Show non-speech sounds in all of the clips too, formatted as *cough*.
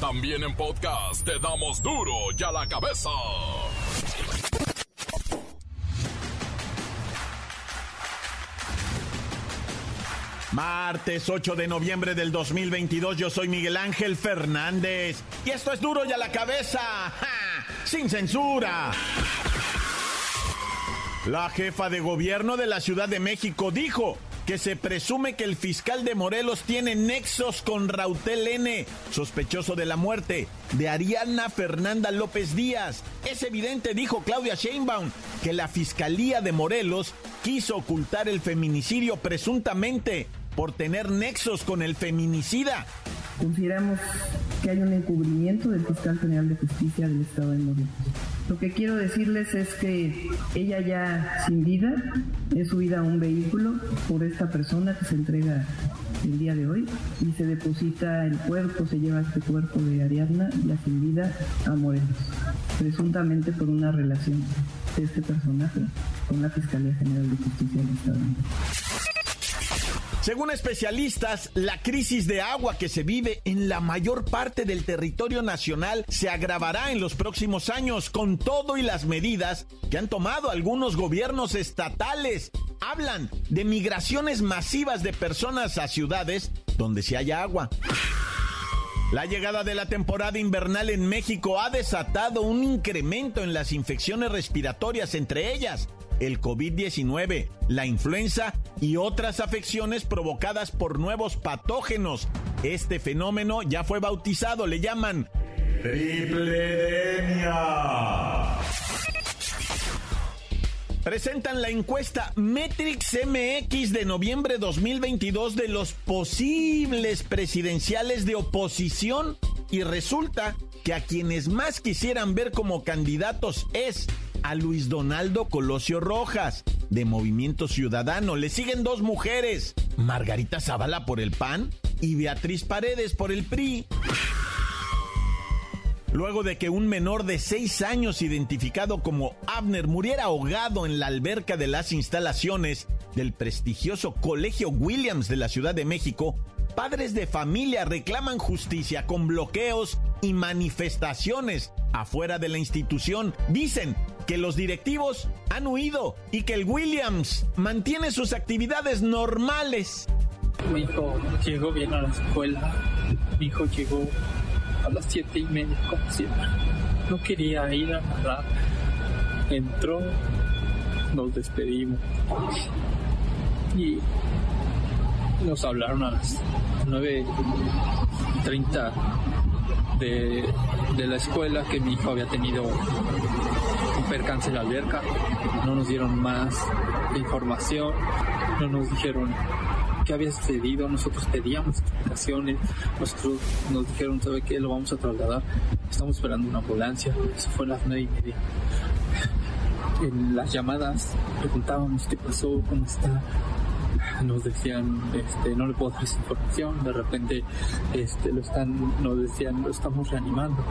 También en podcast te damos duro y a la cabeza. Martes 8 de noviembre del 2022, yo soy Miguel Ángel Fernández y esto es duro y a la cabeza, sin censura. La jefa de gobierno de la Ciudad de México dijo que se presume que el fiscal de Morelos tiene nexos con Rautel N, sospechoso de la muerte de Ariana Fernanda López Díaz. Es evidente, dijo Claudia Sheinbaum, que la Fiscalía de Morelos quiso ocultar el feminicidio presuntamente por tener nexos con el feminicida. Consideramos que hay un encubrimiento del fiscal general de justicia del Estado de Morelos. Lo que quiero decirles es que ella ya sin vida es subida a un vehículo por esta persona que se entrega el día de hoy y se deposita el cuerpo, se lleva este cuerpo de Ariadna ya sin vida a Morelos, presuntamente por una relación de este personaje con la Fiscalía General de Justicia del Estado. Según especialistas, la crisis de agua que se vive en la mayor parte del territorio nacional se agravará en los próximos años con todo y las medidas que han tomado algunos gobiernos estatales. Hablan de migraciones masivas de personas a ciudades donde sí haya agua. La llegada de la temporada invernal en México ha desatado un incremento en las infecciones respiratorias, entre ellas el COVID-19, la influenza y otras afecciones provocadas por nuevos patógenos. Este fenómeno ya fue bautizado, le llaman tripledemia. Presentan la encuesta Metrix MX de noviembre 2022 de los posibles presidenciales de oposición y resulta que a quienes más quisieran ver como candidatos es a Luis Donaldo Colosio Rojas, de Movimiento Ciudadano. Le siguen dos mujeres, Margarita Zavala por el PAN y Beatriz Paredes por el PRI. Luego de que un menor de seis años identificado como Abner muriera ahogado en la alberca de las instalaciones del prestigioso Colegio Williams de la Ciudad de México, padres de familia reclaman justicia con bloqueos y manifestaciones afuera de la institución. Dicen que los directivos han huido y que el Williams mantiene sus actividades normales. Mi hijo llegó bien a la escuela. Mi hijo llegó a las siete y media, como siempre. No quería ir a nadar. Entró, nos despedimos y nos hablaron a las 9.30 de, de la escuela que mi hijo había tenido un percance en la alberca. No nos dieron más información, no nos dijeron qué había sucedido, nosotros pedíamos explicaciones, nosotros nos dijeron, ¿sabe qué? Lo vamos a trasladar, estamos esperando una ambulancia, eso fue a las nueve y media. En las llamadas preguntábamos qué pasó, cómo está, *laughs* nos decían este no le puedo dar esa información de repente este lo están nos decían lo estamos reanimando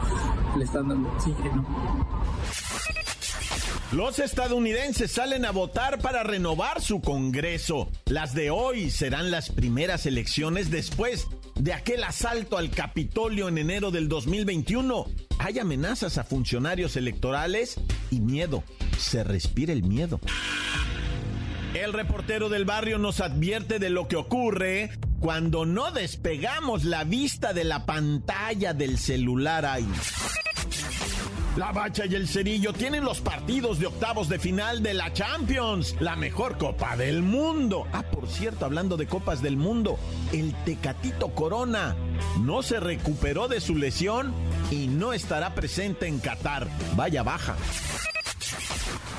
le están dando oxígeno Los estadounidenses salen a votar para renovar su Congreso. Las de hoy serán las primeras elecciones después de aquel asalto al Capitolio en enero del 2021. Hay amenazas a funcionarios electorales y miedo. Se respira el miedo. El reportero del barrio nos advierte de lo que ocurre cuando no despegamos la vista de la pantalla del celular ahí. La Bacha y el Cerillo tienen los partidos de octavos de final de la Champions, la mejor copa del mundo. Ah, por cierto, hablando de copas del mundo, el Tecatito Corona no se recuperó de su lesión y no estará presente en Qatar. Vaya baja.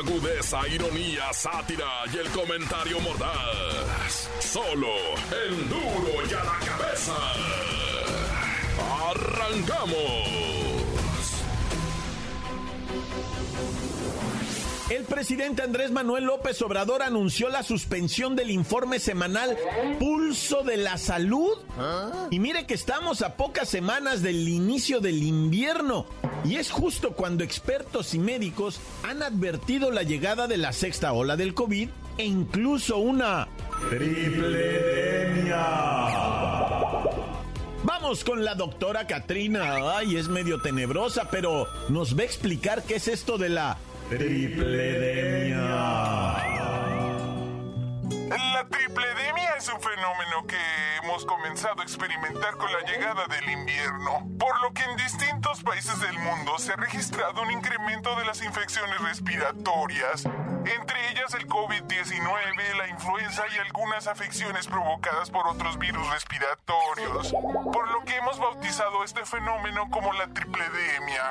Agudeza, ironía, sátira y el comentario mordaz. Solo el duro y a la cabeza. Arrancamos. presidente Andrés Manuel López Obrador anunció la suspensión del informe semanal Pulso de la Salud. Y mire que estamos a pocas semanas del inicio del invierno. Y es justo cuando expertos y médicos han advertido la llegada de la sexta ola del COVID e incluso una tripledemia. Vamos con la doctora Katrina. Ay, es medio tenebrosa, pero nos va a explicar qué es esto de la tripledemia. La tripledemia es un fenómeno que hemos comenzado a experimentar con la llegada del invierno, por lo que en distintos países del mundo se ha registrado un incremento de las infecciones respiratorias, entre ellas el COVID-19, la influenza y algunas afecciones provocadas por otros virus respiratorios, por lo que hemos bautizado este fenómeno como la tripledemia.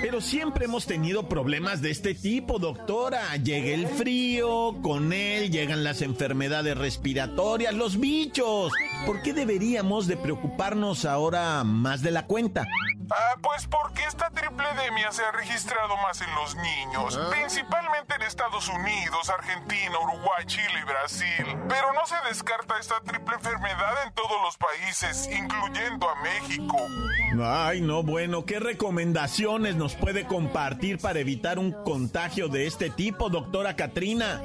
Pero siempre hemos tenido problemas de este tipo, doctora. Llega el frío, con él llegan las enfermedades respiratorias, los bichos. ¿Por qué deberíamos de preocuparnos ahora más de la cuenta? Ah, pues porque esta tripledemia se ha registrado más en los niños, principalmente en Estados Unidos, Argentina, Uruguay, Chile y Brasil. Pero no se descarta esta triple enfermedad en todos los países, incluyendo a México. Ay, no, bueno, ¿qué recomendaciones nos puede compartir para evitar un contagio de este tipo, doctora Katrina?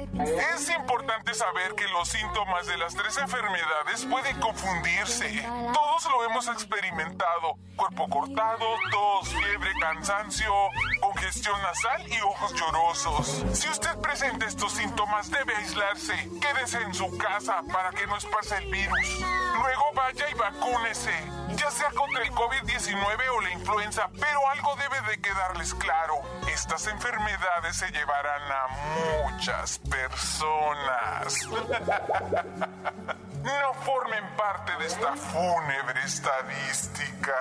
Es importante saber que los síntomas de las tres enfermedades pueden confundirse. Todos lo hemos experimentado. Cuerpo cortado, tos, fiebre, cansancio, congestión nasal y ojos llorosos. Si usted presenta estos síntomas, debe aislarse. Quédese en su casa para que no espase el virus. Luego vaya y vacúnese, ya sea contra el COVID-19 o la influenza, pero algo debe de quedarles claro. Estas enfermedades se llevarán a muchas personas. *laughs* No formen parte de esta fúnebre estadística.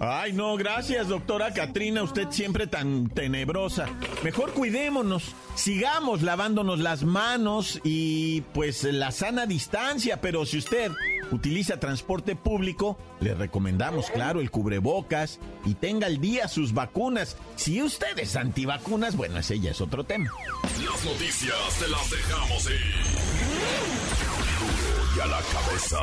Ay, no, gracias, doctora Katrina, usted siempre tan tenebrosa. Mejor cuidémonos, sigamos lavándonos las manos y pues la sana distancia, pero si usted utiliza transporte público, le recomendamos, claro, el cubrebocas y tenga al día sus vacunas. Si usted es antivacunas, bueno, ese ya es otro tema. Las noticias te las dejamos ir. Y a la cabeza.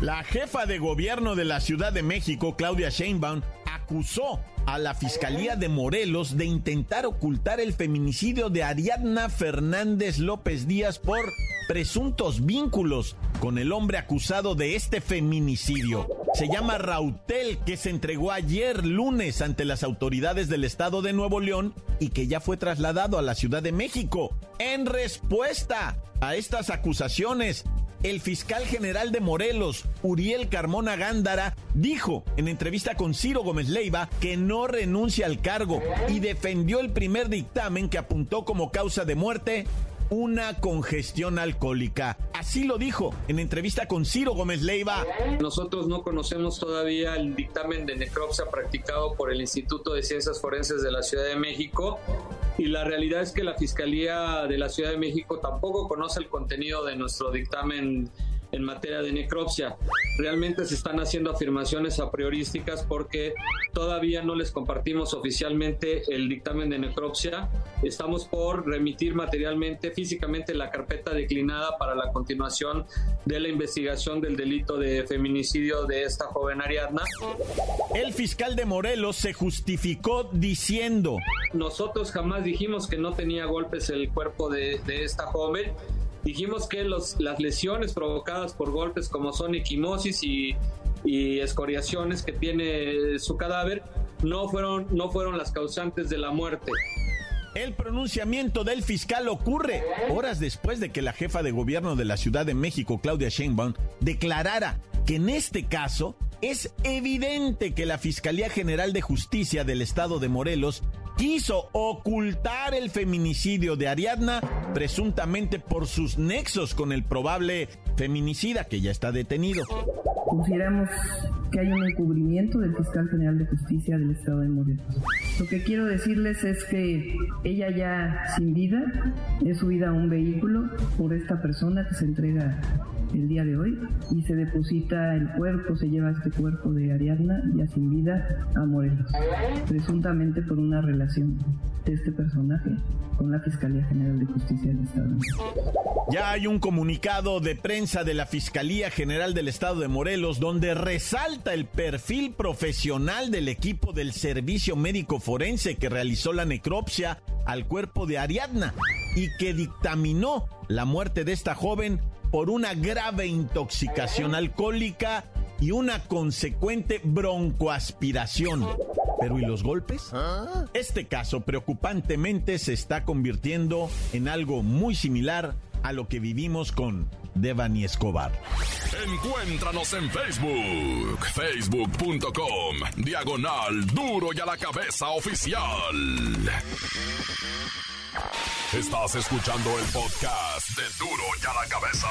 La jefa de gobierno de la Ciudad de México, Claudia Sheinbaum, acusó a la Fiscalía de Morelos de intentar ocultar el feminicidio de Ariadna Fernández López Díaz por presuntos vínculos con el hombre acusado de este feminicidio. Se llama Rautel, que se entregó ayer lunes ante las autoridades del estado de Nuevo León y que ya fue trasladado a la Ciudad de México. En respuesta a estas acusaciones, el fiscal general de Morelos, Uriel Carmona Gándara, dijo en entrevista con Ciro Gómez Leiva que no renuncia al cargo y defendió el primer dictamen que apuntó como causa de muerte una congestión alcohólica. Así lo dijo en entrevista con Ciro Gómez Leiva. Nosotros no conocemos todavía el dictamen de necropsia practicado por el Instituto de Ciencias Forenses de la Ciudad de México y la realidad es que la Fiscalía de la Ciudad de México tampoco conoce el contenido de nuestro dictamen en materia de necropsia. Realmente se están haciendo afirmaciones a priorísticas porque todavía no les compartimos oficialmente el dictamen de necropsia. Estamos por remitir materialmente, físicamente la carpeta declinada para la continuación de la investigación del delito de feminicidio de esta joven Ariadna. El fiscal de Morelos se justificó diciendo, nosotros jamás dijimos que no tenía golpes el cuerpo de, de esta joven Dijimos que los, las lesiones provocadas por golpes como son equimosis y, y escoriaciones que tiene su cadáver no fueron, no fueron las causantes de la muerte. El pronunciamiento del fiscal ocurre horas después de que la jefa de gobierno de la Ciudad de México, Claudia Sheinbaum, declarara que en este caso es evidente que la Fiscalía General de Justicia del Estado de Morelos quiso ocultar el feminicidio de Ariadna, presuntamente por sus nexos con el probable feminicida que ya está detenido. Consideramos que hay un encubrimiento del fiscal general de justicia del estado de Morelos. Lo que quiero decirles es que ella ya sin vida es subida a un vehículo por esta persona que se entrega el día de hoy y se deposita el cuerpo, se lleva este cuerpo de Ariadna ya sin vida a Morelos, presuntamente por una relación de este personaje con la Fiscalía General de Justicia del Estado. Ya hay un comunicado de prensa de la Fiscalía General del Estado de Morelos donde resalta el perfil profesional del equipo del Servicio Médico Forense que realizó la necropsia al cuerpo de Ariadna y que dictaminó la muerte de esta joven por una grave intoxicación alcohólica y una consecuente broncoaspiración. Pero ¿y los golpes? Este caso preocupantemente se está convirtiendo en algo muy similar a lo que vivimos con Devani Escobar. Encuéntranos en Facebook, facebook.com, diagonal duro y a la cabeza oficial. Estás escuchando el podcast de duro y a la cabeza.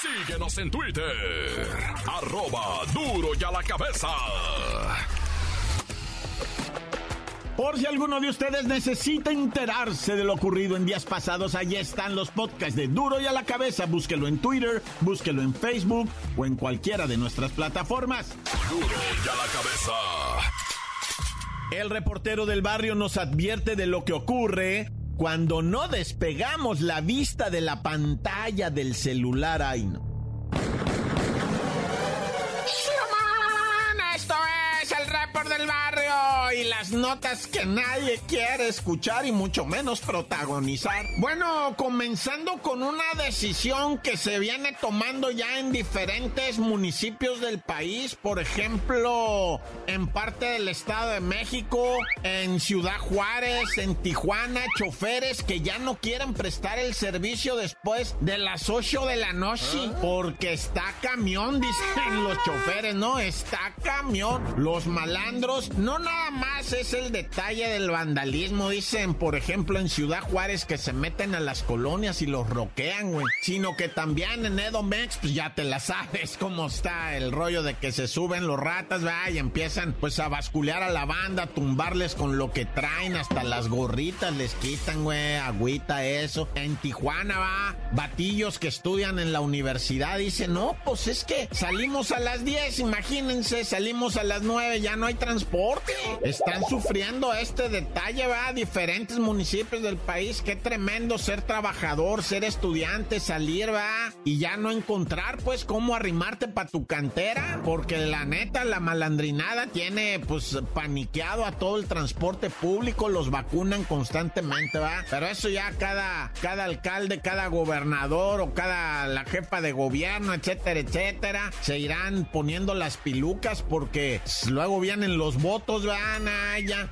Síguenos en Twitter, arroba duro y a la cabeza. Por si alguno de ustedes necesita enterarse de lo ocurrido en días pasados, allí están los podcasts de Duro y a la cabeza. Búsquelo en Twitter, búsquelo en Facebook o en cualquiera de nuestras plataformas. Duro y a la cabeza. El reportero del barrio nos advierte de lo que ocurre cuando no despegamos la vista de la pantalla del celular. Ay, no. Barrio y las notas que nadie quiere escuchar y mucho menos protagonizar. Bueno, comenzando con una decisión que se viene tomando ya en diferentes municipios del país, por ejemplo, en parte del Estado de México, en Ciudad Juárez, en Tijuana, choferes que ya no quieren prestar el servicio después de las 8 de la noche porque está camión, dicen los choferes, no, está camión. Los malandros, no nada más es el detalle del vandalismo, dicen, por ejemplo, en Ciudad Juárez que se meten a las colonias y los roquean, güey. Sino que también en Edomex, pues ya te la sabes cómo está el rollo de que se suben los ratas, va, y empiezan pues a basculear a la banda, a tumbarles con lo que traen, hasta las gorritas les quitan, güey, agüita, eso. En Tijuana, va, batillos que estudian en la universidad dicen, no, pues es que salimos a las 10, imagínense, salimos a las 9, ya no hay transporte. Están sufriendo este detalle, va, diferentes municipios del país, qué tremendo ser trabajador, ser estudiante, salir, va, y ya no encontrar, pues, cómo arrimarte para tu cantera, porque la neta, la malandrinada tiene, pues, paniqueado a todo el transporte público, los vacunan constantemente, va, pero eso ya cada, cada alcalde, cada gobernador o cada la jefa de gobierno, etcétera, etcétera, se irán poniendo las pilucas porque luego vienen los votos, van allá.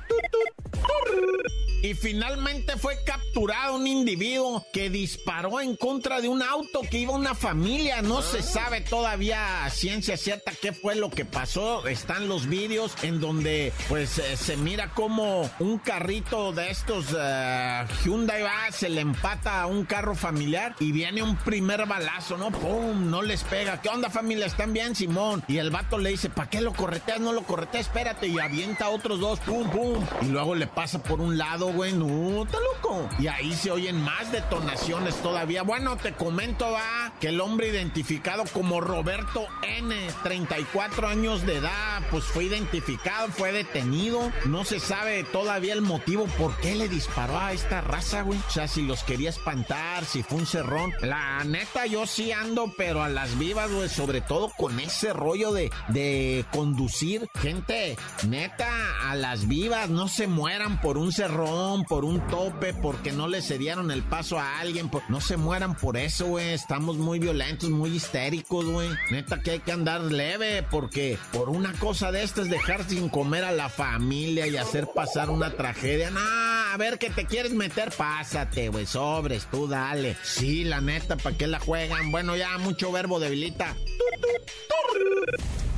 Y finalmente fue capturado un individuo que disparó en contra de un auto que iba una familia. No se sabe todavía a ciencia cierta qué fue lo que pasó. Están los vídeos en donde pues eh, se mira como un carrito de estos eh, Hyundai va, se le empata a un carro familiar y viene un primer balazo, ¿no? ¡Pum! No les pega. ¿Qué onda familia? ¿Están bien, Simón? Y el vato le dice, ¿para qué lo correteas? No lo correteas, espérate. Y avienta otros dos, ¡pum, pum! Y luego le pasa por un lado, güey, no, está loco. Y ahí se oyen más detonaciones todavía. Bueno, te comento, va, que el hombre identificado como Roberto N, 34 años de edad, pues fue identificado, fue detenido. No se sabe todavía el motivo por qué le disparó a esta raza, güey. O sea, si los quería espantar, si fue un cerrón. La neta, yo sí ando, pero a las vivas, güey, sobre todo con ese rollo de, de conducir. Gente, neta, a las vivas, no se mueran por un cerrón, por un tope, porque no le cedieron el paso a alguien. No se mueran por eso, güey. Estamos muy violentos, muy histéricos, güey. Neta que hay que andar leve, porque por una cosa de estas, dejar sin comer a la familia y hacer pasar una tragedia. Nah, a ver que te quieres meter, pásate, güey. Sobres, tú dale. Sí, la neta, ¿para qué la juegan? Bueno, ya mucho verbo debilita.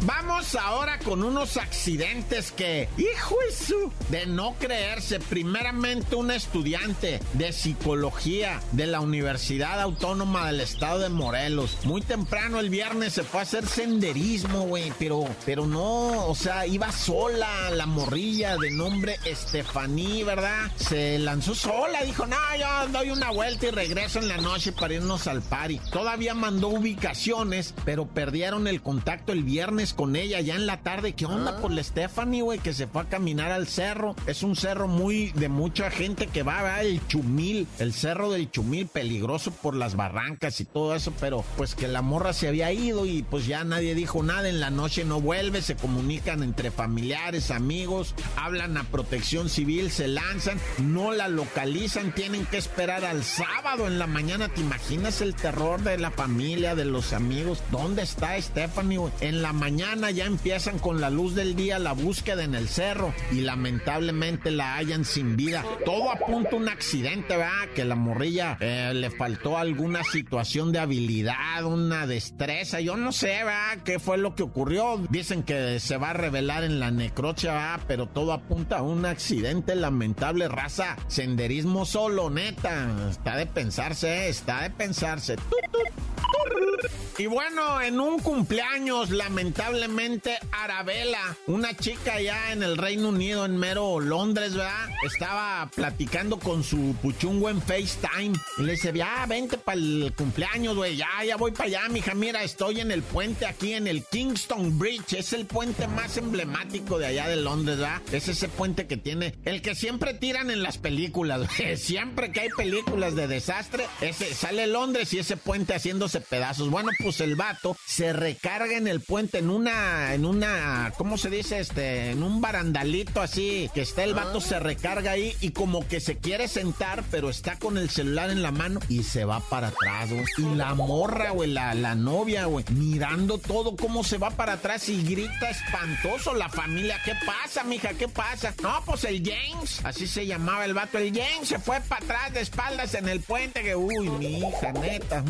Vamos ahora con unos accidentes que, hijo su, de no creerse. Primeramente, un estudiante de psicología de la Universidad Autónoma del Estado de Morelos. Muy temprano el viernes se fue a hacer senderismo, güey, pero, pero no, o sea, iba sola la morrilla de nombre Estefaní, ¿verdad? Se lanzó sola, dijo, no, yo doy una vuelta y regreso en la noche para irnos al party. Todavía mandó ubicaciones, pero perdieron el contacto el viernes con ella ya en la tarde. ¿Qué onda por la Stephanie, güey? Que se fue a caminar al cerro. Es un cerro muy de mucha gente que va, va, el Chumil, el cerro del Chumil, peligroso por las barrancas y todo eso, pero pues que la morra se había ido y pues ya nadie dijo nada. En la noche no vuelve, se comunican entre familiares, amigos, hablan a protección civil, se lanzan, no la localizan, tienen que esperar al sábado en la mañana. ¿Te imaginas el terror de la familia, de los amigos? ¿Dónde está Stephanie? En la mañana mañana ya empiezan con la luz del día la búsqueda en el cerro y lamentablemente la hallan sin vida. Todo apunta a un accidente, ¿verdad? Que la morrilla eh, le faltó alguna situación de habilidad, una destreza. Yo no sé, ¿verdad? ¿Qué fue lo que ocurrió? Dicen que se va a revelar en la necrocha, ¿verdad? Pero todo apunta a un accidente lamentable, raza. Senderismo solo, neta. Está de pensarse, ¿eh? está de pensarse. Y bueno, en un cumpleaños, lamentablemente, Arabella, una chica ya en el Reino Unido, en mero Londres, ¿verdad? Estaba platicando con su puchungo en FaceTime. Y le dice, ya, vente para el cumpleaños, güey. Ya, ya voy para allá, mija. Mira, estoy en el puente aquí, en el Kingston Bridge. Es el puente más emblemático de allá de Londres, ¿verdad? Es ese puente que tiene, el que siempre tiran en las películas, *laughs* güey. Siempre que hay películas de desastre, ese sale Londres y ese puente haciéndose pedazos. Bueno, pues el vato se recarga en el puente en una, en una, ¿cómo se dice? Este, en un barandalito así, que está el vato, se recarga ahí y como que se quiere sentar, pero está con el celular en la mano y se va para atrás, güey. Y la morra, güey, la, la novia, güey, mirando todo cómo se va para atrás y grita espantoso la familia. ¿Qué pasa, mija? ¿Qué pasa? No, pues el James, así se llamaba el vato, el James se fue para atrás de espaldas en el puente, que, uy, mi hija, neta,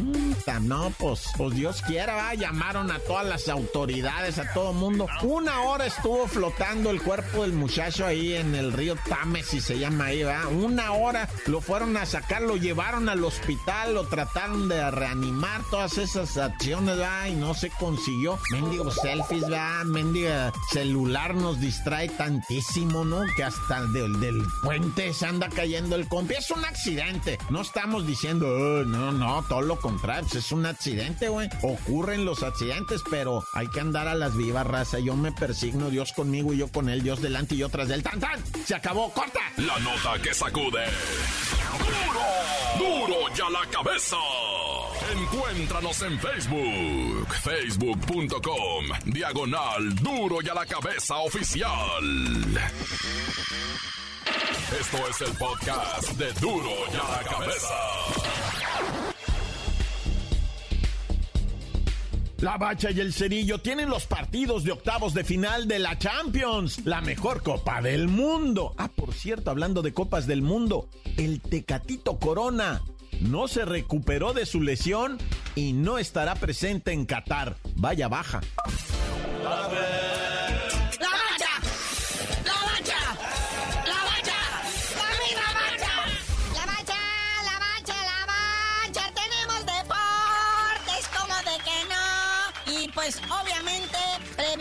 no, pues, pues Dios quiera, va, llamaron a todas las autoridades, a todo mundo. Una hora estuvo flotando el cuerpo del muchacho ahí en el río Tames, si se llama ahí, va. Una hora lo fueron a sacar, lo llevaron al hospital, lo trataron de reanimar, todas esas acciones, va, y no se consiguió. Mendigo selfies, va, mendigo celular nos distrae tantísimo, ¿no? Que hasta del, del puente se anda cayendo el compi. Es un accidente. No estamos diciendo, oh, no, no, todo lo contrario, pues es un accidente, güey ocurren los accidentes, pero hay que andar a las vivas, raza. Yo me persigno, Dios conmigo y yo con él, Dios delante y yo tras del tan tan. Se acabó, corta. La nota que sacude. ¡Duro! ¡Duro ya la cabeza! Encuéntranos en Facebook, facebook.com, diagonal Duro y a la cabeza oficial. Esto es el podcast de Duro y a la cabeza. La Bacha y el Cerillo tienen los partidos de octavos de final de la Champions, la mejor copa del mundo. Ah, por cierto, hablando de copas del mundo, el Tecatito Corona no se recuperó de su lesión y no estará presente en Qatar. Vaya baja.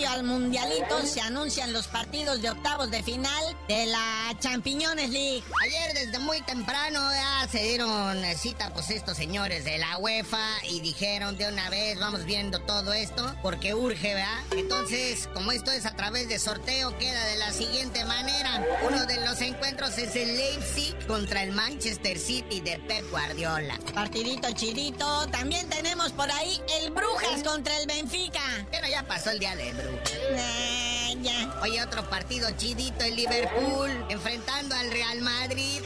Al mundialito se anuncian los partidos de octavos de final de la Champiñones League. Ayer desde muy temprano ya se dieron cita pues estos señores de la UEFA y dijeron de una vez vamos viendo todo esto porque urge, ¿verdad? Entonces, como esto es a través de sorteo, queda de la siguiente manera. Uno de los encuentros es el Leipzig contra el Manchester City de Pep Guardiola. Partidito chidito. También tenemos por ahí el Brujas contra el Benfica. Pero ya pasó el día de Oye, otro partido chidito, el Liverpool, enfrentando al Real Madrid.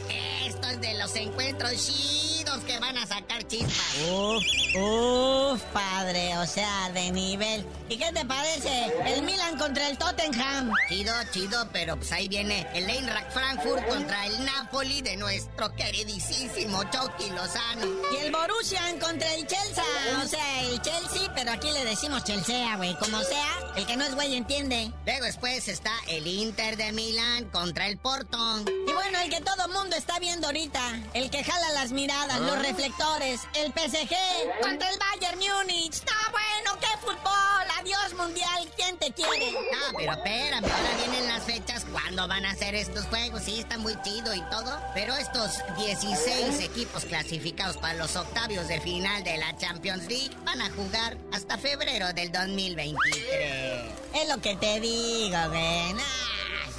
Esto es de los encuentros chidos que van a sacar chispas. Uf, uf, padre, o sea, de nivel. ¿Y qué te parece? El Milan contra el Tottenham. Chido, chido, pero pues ahí viene el Eintracht Frankfurt contra el Napoli de nuestro queridísimo Chucky Lozano. Y el Borussia contra el Chelsea. O sea, el Chelsea, pero aquí le decimos Chelsea, güey. Como sea, el que no es güey entiende. Luego después está el Inter de Milán contra el Porto. Y bueno, el que todo mundo está viendo ahorita, el que jala las miradas, los reflectores, el PSG contra el Bayern Múnich. No, bueno, qué fútbol. Adiós, mundial. ¿Quién te quiere? No, pero espérame, ahora vienen las fechas. ¿Cuándo van a ser estos juegos? Sí, está muy chido y todo. Pero estos 16 equipos clasificados para los octavios de final de la Champions League van a jugar hasta febrero del 2023. Es lo que te digo, güey.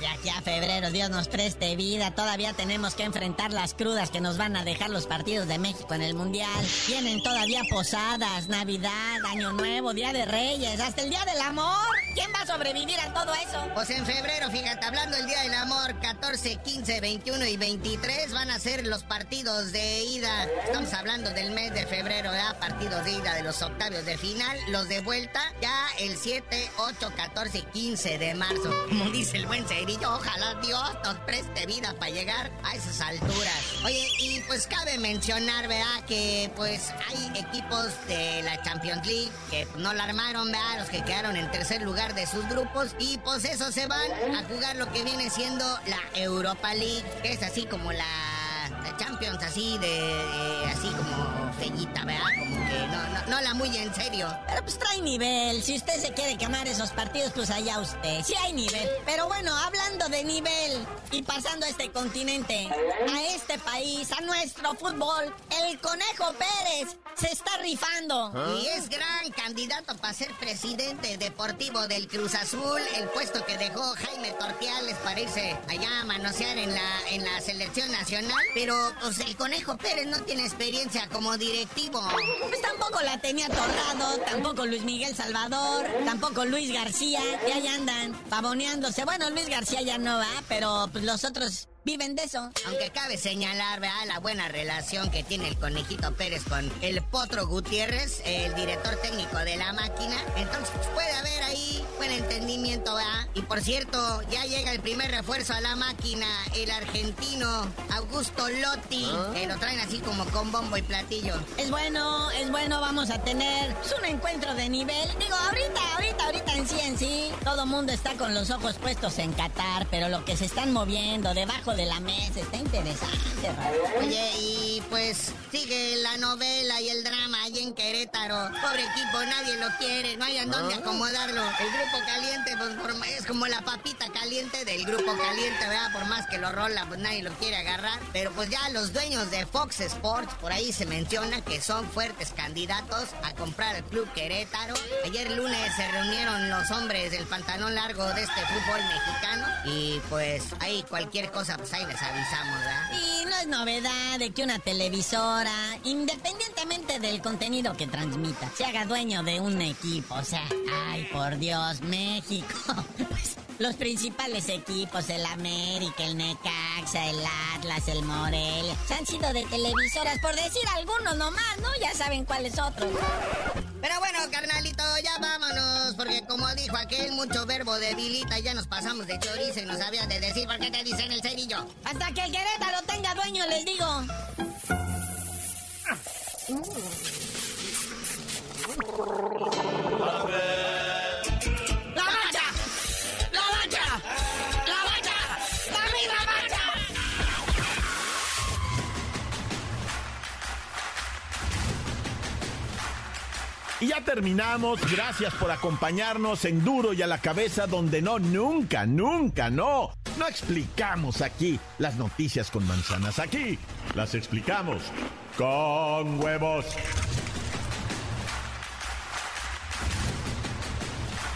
De aquí a febrero, Dios nos preste vida. Todavía tenemos que enfrentar las crudas que nos van a dejar los partidos de México en el Mundial. Vienen todavía posadas, Navidad, Año Nuevo, Día de Reyes, hasta el Día del Amor. ¿Quién va a sobrevivir a todo eso? Pues en febrero, fíjate, hablando del Día del Amor, 14, 15, 21 y 23 van a ser los partidos de ida. Estamos hablando del mes de febrero, ¿verdad? Partidos de ida de los octavios de final. Los de vuelta ya el 7, 8, 14 y 15 de marzo. Como dice el buen Cerillo, ojalá Dios nos preste vida para llegar a esas alturas. Oye, y pues cabe mencionar, ¿verdad? Que pues hay equipos de la Champions League que no la armaron, ¿verdad? Los que quedaron en tercer lugar de sus grupos y pues eso se van a jugar lo que viene siendo la Europa League, que es así como la Champions, así de, de- así como fellita, ¿verdad? Como que no, no, no la muy en serio. Pero pues trae nivel. Si usted se quiere quemar esos partidos, pues allá usted. Sí hay nivel. Pero bueno, hablando de nivel y pasando a este continente, a este país, a nuestro fútbol, el Conejo Pérez se está rifando. Y es gran candidato para ser presidente deportivo del Cruz Azul, el puesto que dejó Jaime Tortiales para irse allá a manosear en la, en la selección nacional. Pero pues el Conejo Pérez no tiene experiencia como directivo. Pues tampoco la tenía Torrado, tampoco Luis Miguel Salvador, tampoco Luis García, que ahí andan pavoneándose. Bueno, Luis García ya no va, pero pues los otros viven de eso. Aunque cabe señalar, ¿verdad? La buena relación que tiene el Conejito Pérez con el Potro Gutiérrez, el director técnico de la máquina. Entonces, pues, puede haber ahí buen entendimiento, ¿verdad? Y por cierto, ya llega el primer refuerzo a la máquina, el argentino Augusto Lotti, que lo traen así como con bombo y platillo. Es bueno, es bueno, vamos a tener pues, un encuentro de nivel. Digo, ahorita, ahorita, ahorita en sí, en sí, todo mundo está con los ojos puestos en Qatar, pero lo que se están moviendo debajo de la mesa está interesante, Raúl. Oye, y pues sigue la novela y el drama ahí en Querétaro. Pobre equipo, nadie lo quiere, no hay en dónde acomodarlo. El grupo caliente, pues por- es como la papita caliente del grupo caliente, ¿verdad? Por más que lo rola, pues nadie lo quiere agarrar. Pero pues ya los dueños de Fox Sports, por ahí se menciona que son fuertes candidatos a comprar el club Querétaro. Ayer lunes se reunieron los hombres del pantalón largo de este fútbol mexicano. Y pues ahí cualquier cosa, pues ahí les avisamos, ¿verdad? Y no es novedad de que una televisora, independientemente del contenido que transmita, se haga dueño de un equipo. O sea, ay, por Dios, México. *laughs* Pues, los principales equipos, el América, el Necaxa, el Atlas, el Morelia, se han sido de televisoras, por decir algunos nomás, ¿no? Ya saben cuáles otros. Pero bueno, carnalito, ya vámonos, porque como dijo aquel, mucho verbo debilita y ya nos pasamos de chorizo y no sabías de decir por qué te dicen el cerillo. Hasta que el Querétaro tenga dueño, les digo. ¡La terminamos. Gracias por acompañarnos en Duro y a la cabeza, donde no, nunca, nunca, no. No explicamos aquí las noticias con manzanas. Aquí las explicamos con huevos.